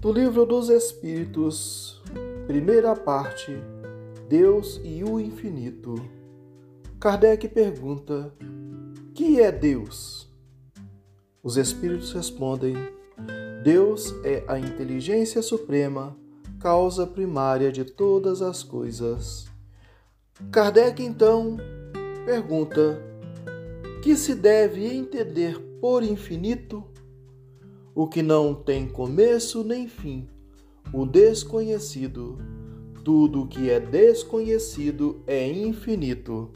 Do Livro dos Espíritos, primeira parte, Deus e o Infinito. Kardec pergunta: Que é Deus? Os Espíritos respondem: Deus é a inteligência suprema, causa primária de todas as coisas. Kardec então pergunta: Que se deve entender por infinito? O que não tem começo nem fim, o desconhecido. Tudo que é desconhecido é infinito.